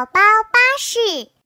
宝宝巴士。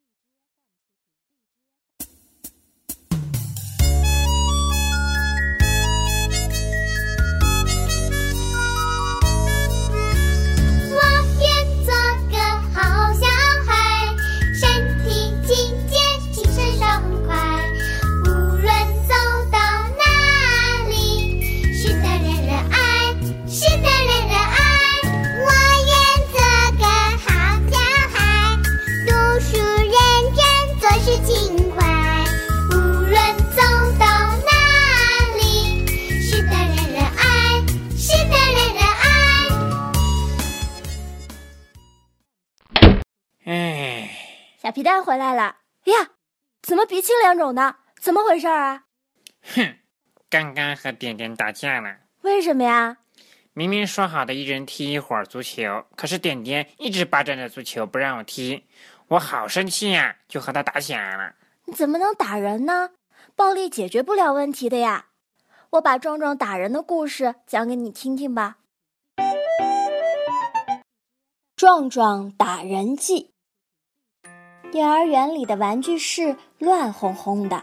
蛋回来了呀？怎么鼻青脸肿的？怎么回事啊？哼，刚刚和点点打架了。为什么呀？明明说好的一人踢一会儿足球，可是点点一直霸占着足球不让我踢，我好生气呀，就和他打起来了。你怎么能打人呢？暴力解决不了问题的呀！我把壮壮打人的故事讲给你听听吧。壮壮打人记。幼儿园里的玩具室乱哄哄的，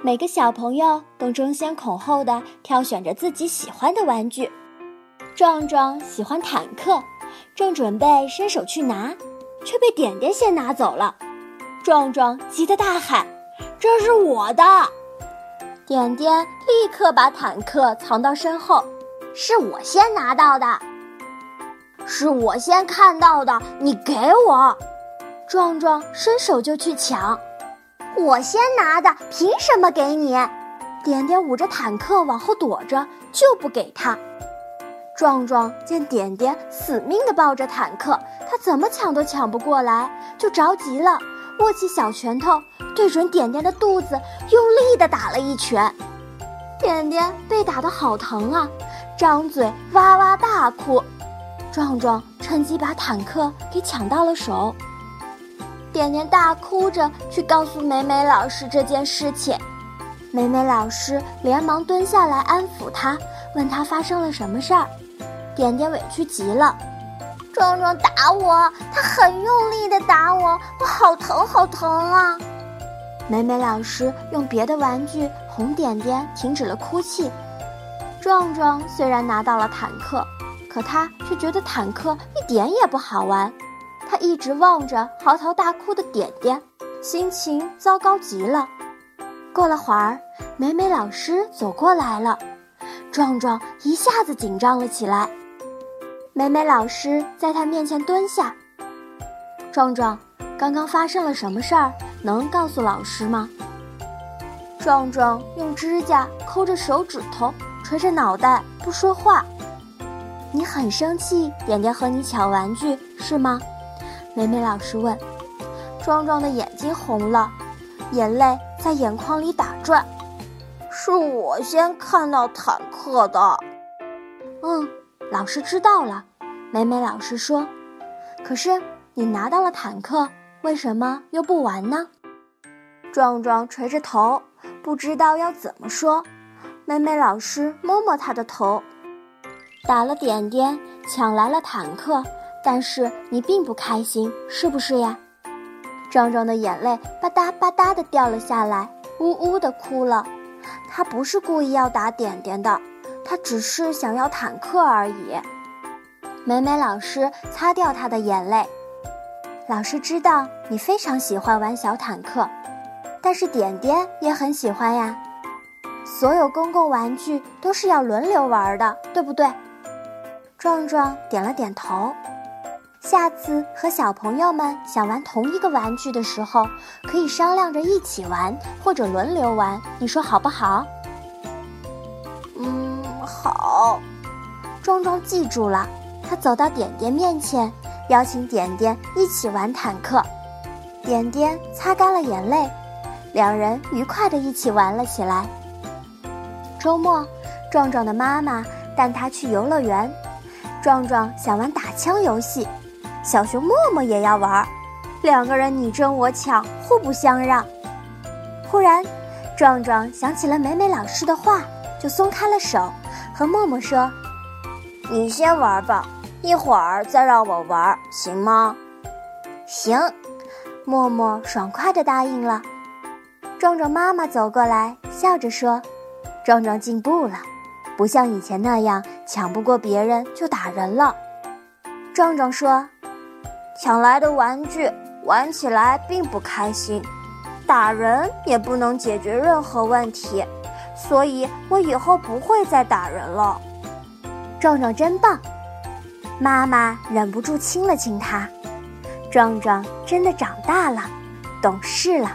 每个小朋友都争先恐后的挑选着自己喜欢的玩具。壮壮喜欢坦克，正准备伸手去拿，却被点点先拿走了。壮壮急得大喊：“这是我的！”点点立刻把坦克藏到身后：“是我先拿到的，是我先看到的，你给我。”壮壮伸手就去抢，我先拿的，凭什么给你？点点捂着坦克往后躲着，就不给他。壮壮见点点死命地抱着坦克，他怎么抢都抢不过来，就着急了，握起小拳头对准点点的肚子，用力地打了一拳。点点被打得好疼啊，张嘴哇哇大哭。壮壮趁机把坦克给抢到了手。点点大哭着去告诉美美老师这件事情，美美老师连忙蹲下来安抚她，问她发生了什么事儿。点点委屈极了，壮壮打我，他很用力的打我，我好疼好疼啊！美美老师用别的玩具哄点点停止了哭泣。壮壮虽然拿到了坦克，可他却觉得坦克一点也不好玩。他一直望着嚎啕大哭的点点，心情糟糕极了。过了会儿，美美老师走过来了，壮壮一下子紧张了起来。美美老师在他面前蹲下：“壮壮，刚刚发生了什么事儿？能告诉老师吗？”壮壮用指甲抠着手指头，垂着脑袋不说话。“你很生气，点点和你抢玩具是吗？”美美老师问：“壮壮的眼睛红了，眼泪在眼眶里打转。是我先看到坦克的。”“嗯，老师知道了。”美美老师说。“可是你拿到了坦克，为什么又不玩呢？”壮壮垂着头，不知道要怎么说。美美老师摸摸他的头，打了点点，抢来了坦克。但是你并不开心，是不是呀？壮壮的眼泪吧嗒吧嗒的掉了下来，呜呜的哭了。他不是故意要打点点的，他只是想要坦克而已。美美老师擦掉他的眼泪。老师知道你非常喜欢玩小坦克，但是点点也很喜欢呀。所有公共玩具都是要轮流玩的，对不对？壮壮点了点头。下次和小朋友们想玩同一个玩具的时候，可以商量着一起玩，或者轮流玩，你说好不好？嗯，好。壮壮记住了，他走到点点面前，邀请点点一起玩坦克。点点擦干了眼泪，两人愉快的一起玩了起来。周末，壮壮的妈妈带他去游乐园，壮壮想玩打枪游戏。小熊默默也要玩，两个人你争我抢，互不相让。忽然，壮壮想起了美美老师的话，就松开了手，和默默说：“你先玩吧，一会儿再让我玩，行吗？”行。默默爽快地答应了。壮壮妈妈走过来，笑着说：“壮壮进步了，不像以前那样抢不过别人就打人了。”壮壮说：“抢来的玩具玩起来并不开心，打人也不能解决任何问题，所以我以后不会再打人了。”壮壮真棒，妈妈忍不住亲了亲他。壮壮真的长大了，懂事了。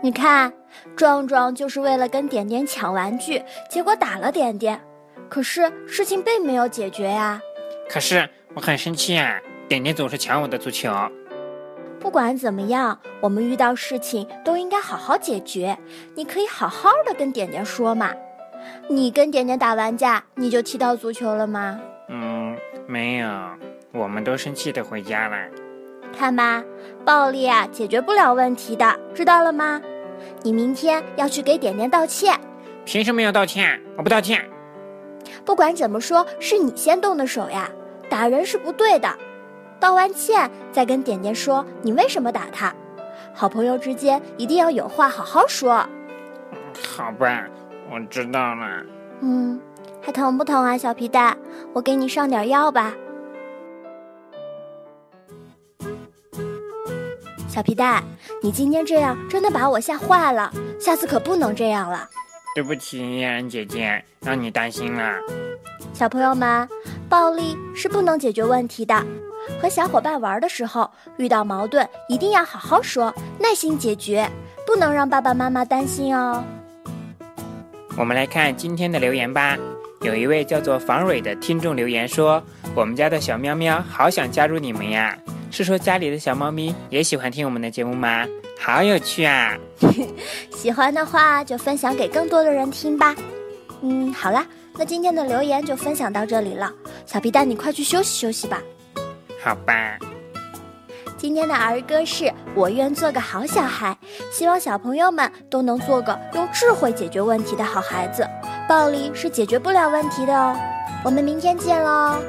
你看，壮壮就是为了跟点点抢玩具，结果打了点点。可是事情并没有解决呀。可是我很生气啊！点点总是抢我的足球。不管怎么样，我们遇到事情都应该好好解决。你可以好好的跟点点说嘛。你跟点点打完架，你就踢到足球了吗？嗯，没有。我们都生气的回家了。看吧，暴力啊，解决不了问题的，知道了吗？你明天要去给点点道歉。凭什么要道歉？我不道歉。不管怎么说，是你先动的手呀，打人是不对的。道完歉再跟点点说你为什么打他。好朋友之间一定要有话好好说。好吧，我知道了。嗯，还疼不疼啊，小皮蛋？我给你上点药吧。小皮蛋，你今天这样真的把我吓坏了，下次可不能这样了。对不起，嫣然姐姐，让你担心了。小朋友们，暴力是不能解决问题的。和小伙伴玩的时候，遇到矛盾一定要好好说，耐心解决，不能让爸爸妈妈担心哦。我们来看今天的留言吧。有一位叫做房蕊的听众留言说：“我们家的小喵喵好想加入你们呀。”是说家里的小猫咪也喜欢听我们的节目吗？好有趣啊！喜欢的话就分享给更多的人听吧。嗯，好啦，那今天的留言就分享到这里了。小皮蛋，你快去休息休息吧。好吧。今天的儿歌是我愿做个好小孩，希望小朋友们都能做个用智慧解决问题的好孩子。暴力是解决不了问题的哦。我们明天见喽。